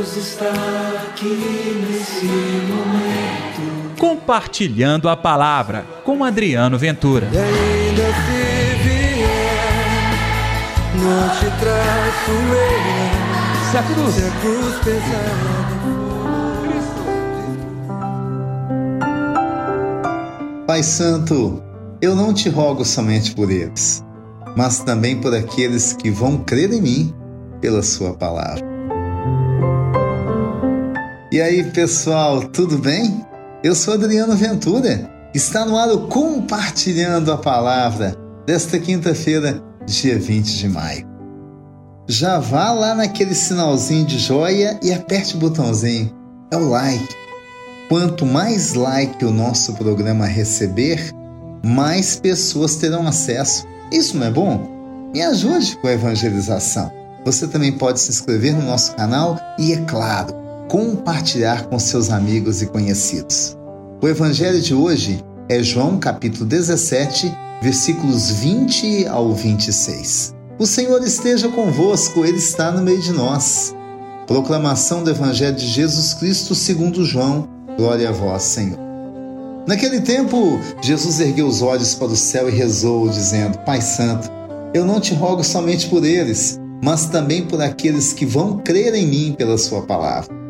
Deus está aqui nesse momento. Compartilhando a palavra com Adriano Ventura. E ainda se vier, não te traço eu. Se a cruz, Se a cruz pesada Pai Santo, eu não te rogo somente por eles, mas também por aqueles que vão crer em mim pela Sua palavra. E aí, pessoal, tudo bem? Eu sou Adriano Ventura. Está no ar o Compartilhando a Palavra desta quinta-feira, dia 20 de maio. Já vá lá naquele sinalzinho de joia e aperte o botãozinho. É o like Quanto mais like o nosso programa receber, mais pessoas terão acesso. Isso não é bom? Me ajude com a evangelização. Você também pode se inscrever no nosso canal e, é claro, compartilhar com seus amigos e conhecidos. O evangelho de hoje é João capítulo 17, versículos 20 ao 26. O Senhor esteja convosco, ele está no meio de nós. Proclamação do evangelho de Jesus Cristo segundo João Glória a vós, Senhor. Naquele tempo, Jesus ergueu os olhos para o céu e rezou, dizendo: Pai Santo, eu não te rogo somente por eles, mas também por aqueles que vão crer em mim pela Sua palavra,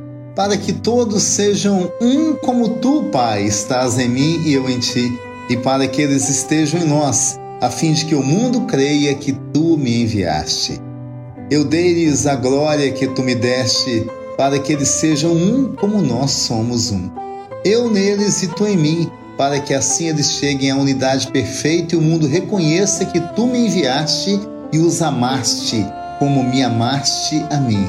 para que todos sejam um como tu, Pai, estás em mim e eu em ti, e para que eles estejam em nós, a fim de que o mundo creia que tu me enviaste. Eu dei-lhes a glória que tu me deste para que eles sejam um como nós somos um. Eu neles e tu em mim, para que assim eles cheguem à unidade perfeita e o mundo reconheça que tu me enviaste e os amaste, como me amaste a mim.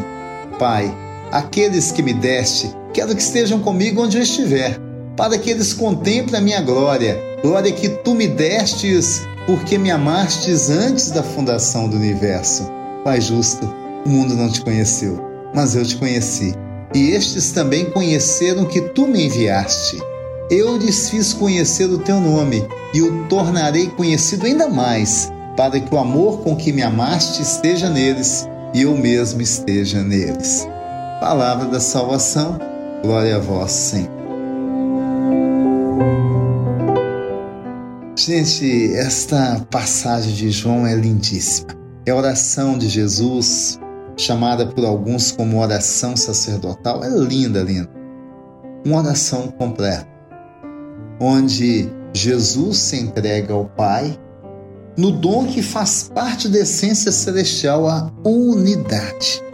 Pai, aqueles que me deste, quero que estejam comigo onde eu estiver, para que eles contemplem a minha glória, glória que tu me destes, porque me amastes antes da fundação do universo. Pai justo, o mundo não te conheceu mas eu te conheci. E estes também conheceram que tu me enviaste. Eu lhes fiz conhecer o teu nome e o tornarei conhecido ainda mais, para que o amor com que me amaste esteja neles e eu mesmo esteja neles. Palavra da salvação, glória a vós, Senhor. Gente, esta passagem de João é lindíssima. É a oração de Jesus chamada por alguns como oração sacerdotal, é linda, linda. Uma oração completa, onde Jesus se entrega ao Pai no dom que faz parte da essência celestial, a unidade.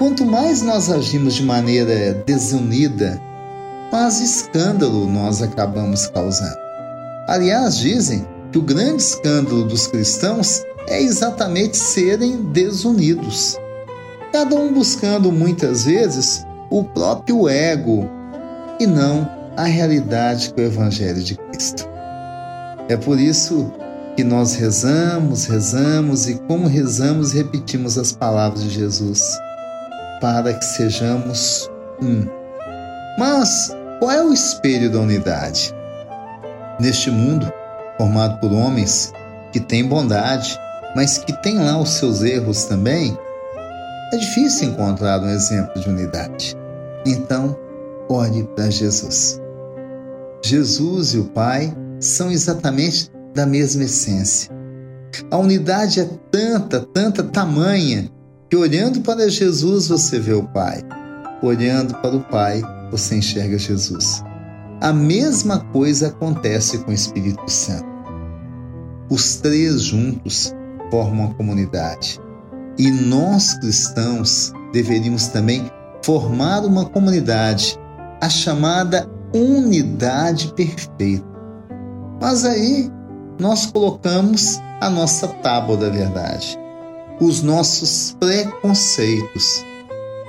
Quanto mais nós agimos de maneira desunida, mais escândalo nós acabamos causando. Aliás, dizem que o grande escândalo dos cristãos é exatamente serem desunidos. Cada um buscando muitas vezes o próprio ego e não a realidade que o Evangelho de Cristo. É por isso que nós rezamos, rezamos e, como rezamos, repetimos as palavras de Jesus, para que sejamos um. Mas qual é o espelho da unidade? Neste mundo, formado por homens que têm bondade, mas que tem lá os seus erros também, é difícil encontrar um exemplo de unidade. Então, ore para Jesus. Jesus e o Pai são exatamente da mesma essência. A unidade é tanta, tanta tamanha, que olhando para Jesus você vê o Pai, olhando para o Pai você enxerga Jesus. A mesma coisa acontece com o Espírito Santo. Os três juntos formam a comunidade. E nós cristãos deveríamos também formar uma comunidade, a chamada unidade perfeita. Mas aí nós colocamos a nossa tábua da verdade, os nossos preconceitos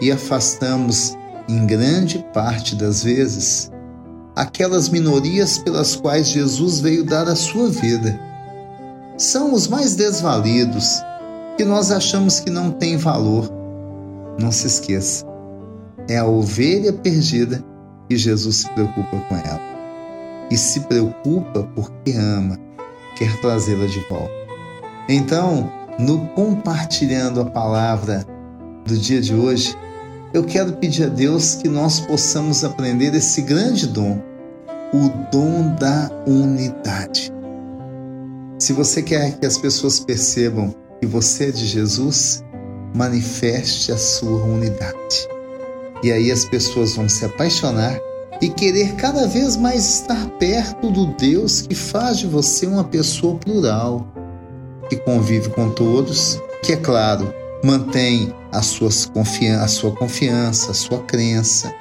e afastamos, em grande parte das vezes, aquelas minorias pelas quais Jesus veio dar a sua vida são os mais desvalidos, que nós achamos que não têm valor. Não se esqueça, é a ovelha perdida que Jesus se preocupa com ela. E se preocupa porque ama, quer trazê-la de volta. Então, no compartilhando a palavra do dia de hoje, eu quero pedir a Deus que nós possamos aprender esse grande dom, o dom da unidade. Se você quer que as pessoas percebam que você é de Jesus, manifeste a sua unidade. E aí as pessoas vão se apaixonar e querer cada vez mais estar perto do Deus que faz de você uma pessoa plural, que convive com todos, que é claro, mantém as suas confian a sua confiança, a sua crença,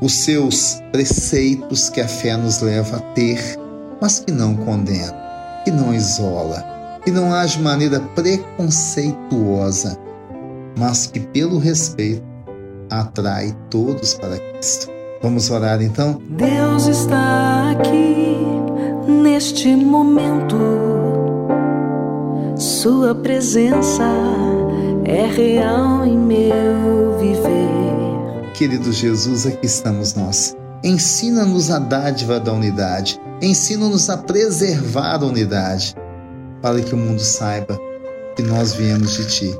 os seus preceitos que a fé nos leva a ter, mas que não condena, que não isola, que não age de maneira preconceituosa, mas que pelo respeito atrai todos para Cristo. Vamos orar então? Deus está aqui neste momento. Sua presença é real em meu viver. Querido Jesus, aqui estamos nós. Ensina-nos a dádiva da unidade. Ensina-nos a preservar a unidade, para que o mundo saiba que nós viemos de Ti.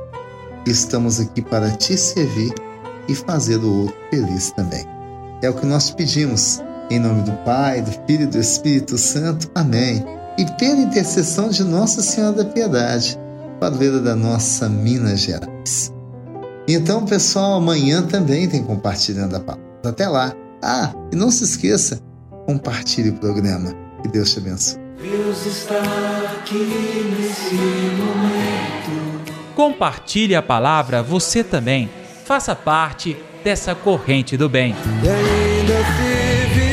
Estamos aqui para Te servir e fazer o outro feliz também. É o que nós pedimos. Em nome do Pai, do Filho e do Espírito Santo. Amém. E pela intercessão de Nossa Senhora da Piedade padroeira da nossa Minas Gerais. Então, pessoal, amanhã também tem compartilhando a palavra. Até lá. Ah, e não se esqueça, compartilhe o programa. Que Deus te abençoe. Deus está aqui nesse momento. Compartilhe a palavra você também. Faça parte dessa corrente do bem. E ainda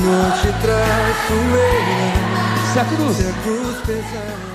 não te traço eu. Se a cruz Se a cruz pesar.